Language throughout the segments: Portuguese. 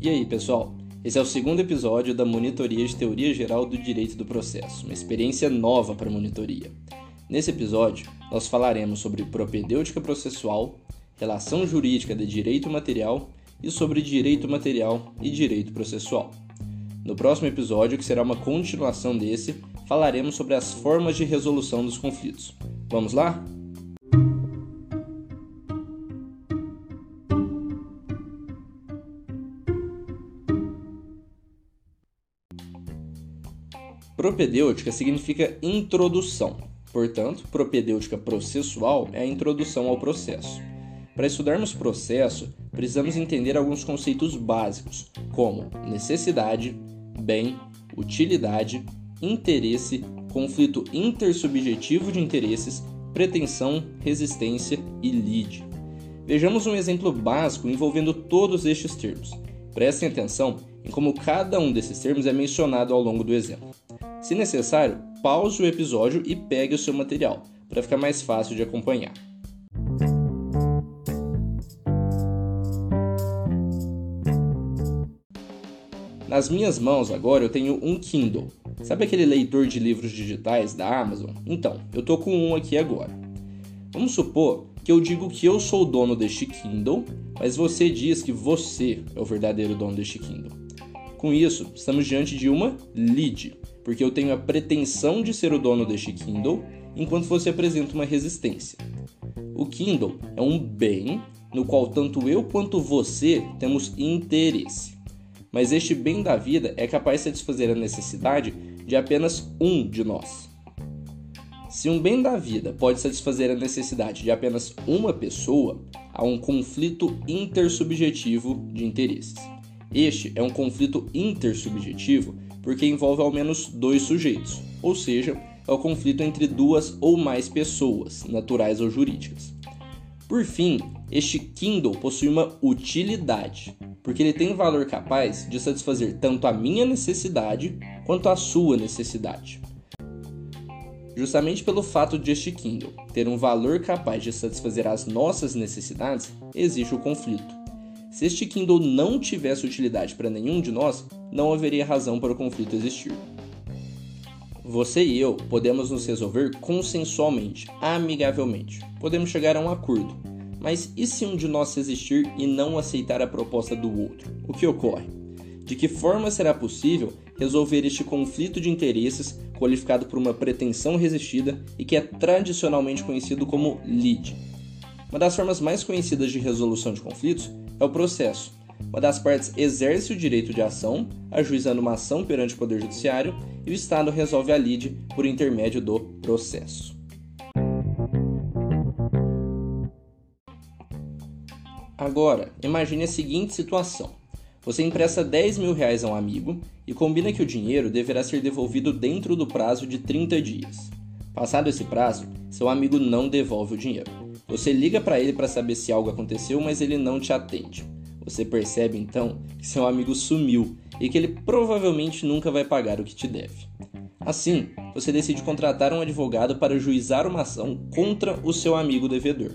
E aí, pessoal? Esse é o segundo episódio da Monitoria de Teoria Geral do Direito do Processo, uma experiência nova para a monitoria. Nesse episódio, nós falaremos sobre propedêutica processual, relação jurídica de direito material e sobre direito material e direito processual. No próximo episódio, que será uma continuação desse, falaremos sobre as formas de resolução dos conflitos. Vamos lá? Propedêutica significa introdução. Portanto, propedêutica processual é a introdução ao processo. Para estudarmos processo, precisamos entender alguns conceitos básicos, como necessidade, bem, utilidade, interesse, conflito intersubjetivo de interesses, pretensão, resistência e lide. Vejamos um exemplo básico envolvendo todos estes termos. Prestem atenção em como cada um desses termos é mencionado ao longo do exemplo. Se necessário, pause o episódio e pegue o seu material, para ficar mais fácil de acompanhar. Nas minhas mãos agora eu tenho um Kindle. Sabe aquele leitor de livros digitais da Amazon? Então, eu tô com um aqui agora. Vamos supor que eu digo que eu sou o dono deste Kindle, mas você diz que você é o verdadeiro dono deste Kindle. Com isso, estamos diante de uma lead, porque eu tenho a pretensão de ser o dono deste Kindle, enquanto você apresenta uma resistência. O Kindle é um bem no qual tanto eu quanto você temos interesse. Mas este bem da vida é capaz de satisfazer a necessidade de apenas um de nós. Se um bem da vida pode satisfazer a necessidade de apenas uma pessoa, há um conflito intersubjetivo de interesses. Este é um conflito intersubjetivo porque envolve ao menos dois sujeitos, ou seja, é o conflito entre duas ou mais pessoas, naturais ou jurídicas. Por fim, este Kindle possui uma utilidade, porque ele tem valor capaz de satisfazer tanto a minha necessidade quanto a sua necessidade. Justamente pelo fato de este Kindle ter um valor capaz de satisfazer as nossas necessidades, existe o conflito. Se este Kindle não tivesse utilidade para nenhum de nós, não haveria razão para o conflito existir. Você e eu podemos nos resolver consensualmente, amigavelmente. Podemos chegar a um acordo. Mas e se um de nós resistir e não aceitar a proposta do outro? O que ocorre? De que forma será possível resolver este conflito de interesses qualificado por uma pretensão resistida e que é tradicionalmente conhecido como lide? Uma das formas mais conhecidas de resolução de conflitos é o processo. Uma das partes exerce o direito de ação, ajuizando uma ação perante o Poder Judiciário, e o Estado resolve a lide por intermédio do processo. Agora, imagine a seguinte situação. Você empresta 10 mil reais a um amigo e combina que o dinheiro deverá ser devolvido dentro do prazo de 30 dias. Passado esse prazo, seu amigo não devolve o dinheiro. Você liga para ele para saber se algo aconteceu, mas ele não te atende. Você percebe então que seu amigo sumiu e que ele provavelmente nunca vai pagar o que te deve. Assim, você decide contratar um advogado para juizar uma ação contra o seu amigo devedor.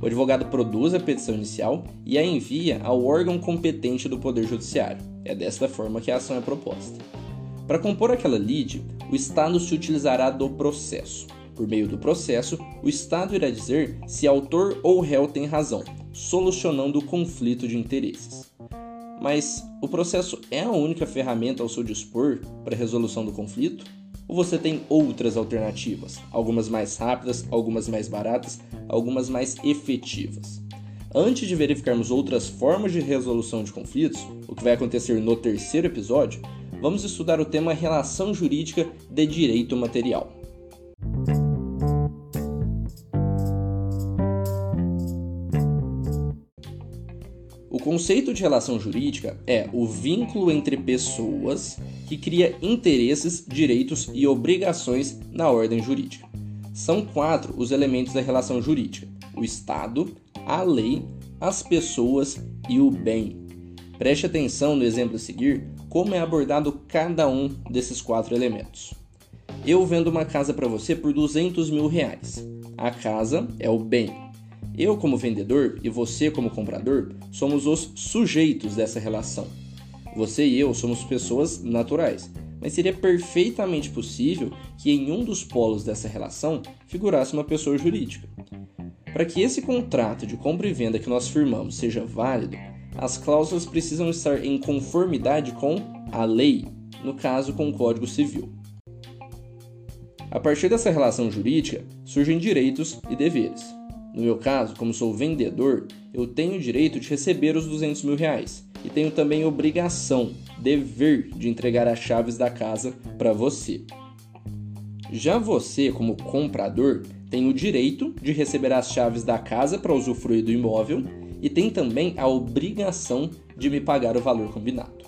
O advogado produz a petição inicial e a envia ao órgão competente do Poder Judiciário. É desta forma que a ação é proposta. Para compor aquela lide, o Estado se utilizará do processo. Por meio do processo, o Estado irá dizer se autor ou réu tem razão, solucionando o conflito de interesses. Mas o processo é a única ferramenta ao seu dispor para a resolução do conflito? Ou você tem outras alternativas, algumas mais rápidas, algumas mais baratas, algumas mais efetivas? Antes de verificarmos outras formas de resolução de conflitos, o que vai acontecer no terceiro episódio, vamos estudar o tema relação jurídica de direito material. Conceito de relação jurídica é o vínculo entre pessoas que cria interesses, direitos e obrigações na ordem jurídica. São quatro os elementos da relação jurídica: o Estado, a lei, as pessoas e o bem. Preste atenção no exemplo a seguir como é abordado cada um desses quatro elementos. Eu vendo uma casa para você por 200 mil reais. A casa é o bem. Eu, como vendedor, e você, como comprador, somos os sujeitos dessa relação. Você e eu somos pessoas naturais, mas seria perfeitamente possível que em um dos polos dessa relação figurasse uma pessoa jurídica. Para que esse contrato de compra e venda que nós firmamos seja válido, as cláusulas precisam estar em conformidade com a lei, no caso com o Código Civil. A partir dessa relação jurídica surgem direitos e deveres. No meu caso, como sou vendedor, eu tenho o direito de receber os 200 mil reais e tenho também obrigação, dever de entregar as chaves da casa para você. Já você, como comprador, tem o direito de receber as chaves da casa para usufruir do imóvel e tem também a obrigação de me pagar o valor combinado.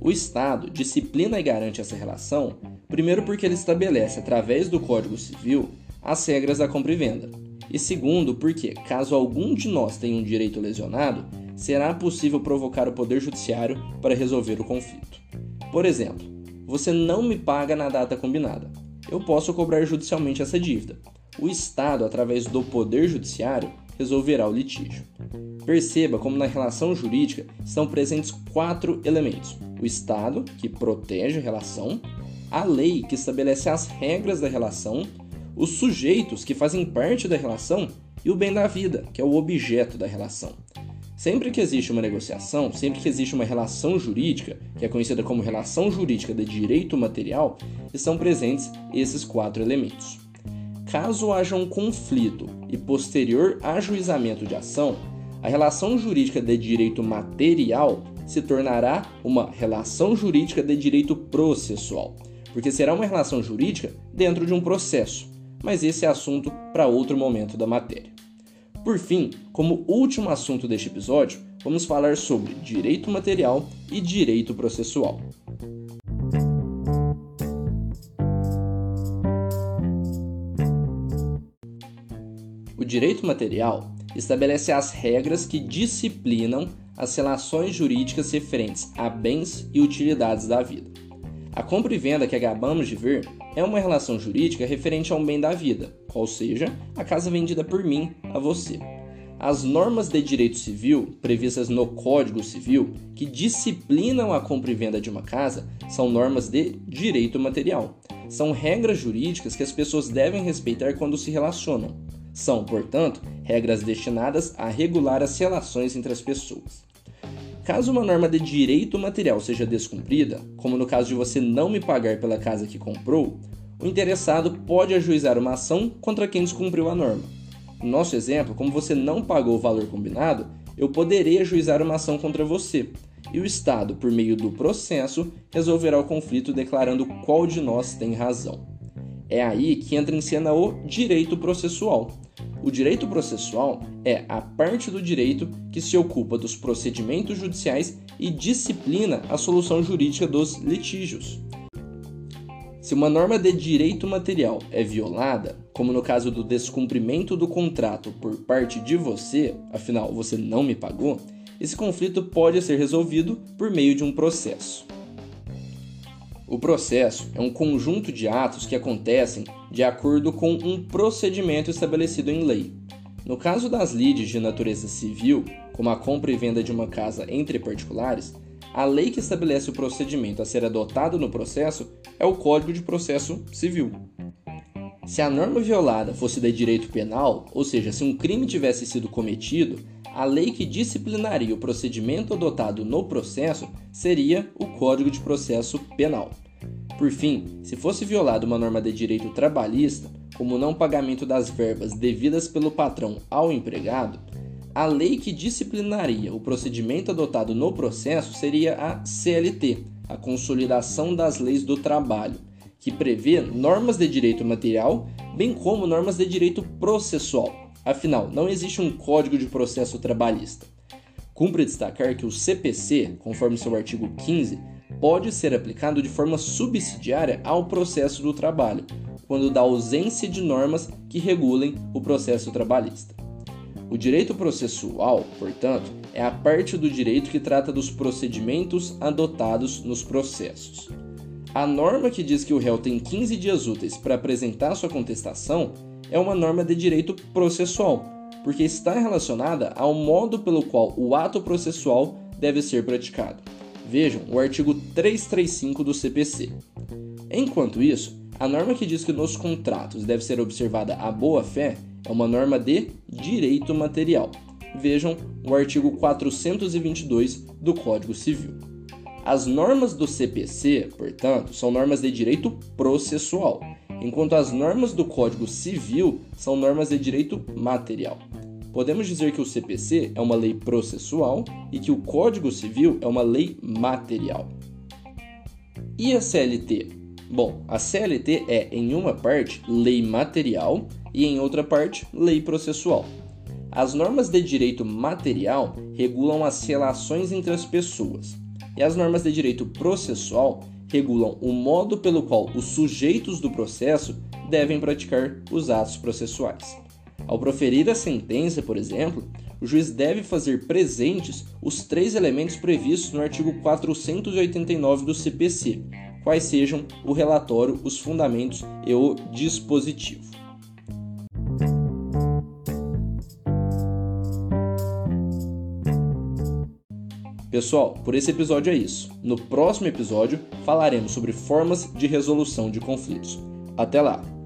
O Estado disciplina e garante essa relação, primeiro porque ele estabelece, através do Código Civil, as regras da compra e venda, e segundo porque, caso algum de nós tenha um direito lesionado, será possível provocar o Poder Judiciário para resolver o conflito. Por exemplo, você não me paga na data combinada eu posso cobrar judicialmente essa dívida. O Estado, através do Poder Judiciário, resolverá o litígio. Perceba como na relação jurídica estão presentes quatro elementos: o Estado, que protege a relação, a lei, que estabelece as regras da relação, os sujeitos, que fazem parte da relação, e o bem da vida, que é o objeto da relação. Sempre que existe uma negociação, sempre que existe uma relação jurídica, que é conhecida como relação jurídica de direito material, estão presentes esses quatro elementos. Caso haja um conflito e posterior ajuizamento de ação, a relação jurídica de direito material se tornará uma relação jurídica de direito processual, porque será uma relação jurídica dentro de um processo, mas esse é assunto para outro momento da matéria. Por fim, como último assunto deste episódio, vamos falar sobre direito material e direito processual. O direito material estabelece as regras que disciplinam as relações jurídicas referentes a bens e utilidades da vida. A compra e venda que acabamos de ver é uma relação jurídica referente a um bem da vida, qual seja a casa vendida por mim a você. As normas de direito civil previstas no Código Civil que disciplinam a compra e venda de uma casa são normas de direito material. São regras jurídicas que as pessoas devem respeitar quando se relacionam. São, portanto, regras destinadas a regular as relações entre as pessoas. Caso uma norma de direito material seja descumprida, como no caso de você não me pagar pela casa que comprou, o interessado pode ajuizar uma ação contra quem descumpriu a norma. No nosso exemplo, como você não pagou o valor combinado, eu poderei ajuizar uma ação contra você, e o Estado, por meio do processo, resolverá o conflito declarando qual de nós tem razão. É aí que entra em cena o direito processual. O direito processual é a parte do direito que se ocupa dos procedimentos judiciais e disciplina a solução jurídica dos litígios. Se uma norma de direito material é violada, como no caso do descumprimento do contrato por parte de você, afinal você não me pagou, esse conflito pode ser resolvido por meio de um processo. O processo é um conjunto de atos que acontecem de acordo com um procedimento estabelecido em lei. No caso das lides de natureza civil, como a compra e venda de uma casa entre particulares, a lei que estabelece o procedimento a ser adotado no processo é o Código de Processo Civil. Se a norma violada fosse de direito penal, ou seja, se um crime tivesse sido cometido, a lei que disciplinaria o procedimento adotado no processo seria o Código de Processo Penal. Por fim, se fosse violada uma norma de direito trabalhista, como o não pagamento das verbas devidas pelo patrão ao empregado, a lei que disciplinaria o procedimento adotado no processo seria a CLT, a Consolidação das Leis do Trabalho, que prevê normas de direito material, bem como normas de direito processual, Afinal, não existe um código de processo trabalhista. Cumpre destacar que o CPC, conforme seu artigo 15, pode ser aplicado de forma subsidiária ao processo do trabalho, quando da ausência de normas que regulem o processo trabalhista. O direito processual, portanto, é a parte do direito que trata dos procedimentos adotados nos processos. A norma que diz que o réu tem 15 dias úteis para apresentar sua contestação é uma norma de direito processual, porque está relacionada ao modo pelo qual o ato processual deve ser praticado. Vejam o artigo 335 do CPC. Enquanto isso, a norma que diz que nos contratos deve ser observada a boa-fé é uma norma de direito material. Vejam o artigo 422 do Código Civil. As normas do CPC, portanto, são normas de direito processual, enquanto as normas do Código Civil são normas de direito material. Podemos dizer que o CPC é uma lei processual e que o Código Civil é uma lei material. E a CLT? Bom, a CLT é, em uma parte, lei material e, em outra parte, lei processual. As normas de direito material regulam as relações entre as pessoas, e as normas de direito processual regulam o modo pelo qual os sujeitos do processo devem praticar os atos processuais. Ao proferir a sentença, por exemplo, o juiz deve fazer presentes os três elementos previstos no artigo 489 do CPC, quais sejam o relatório, os fundamentos e o dispositivo. Pessoal, por esse episódio é isso. No próximo episódio falaremos sobre formas de resolução de conflitos. Até lá!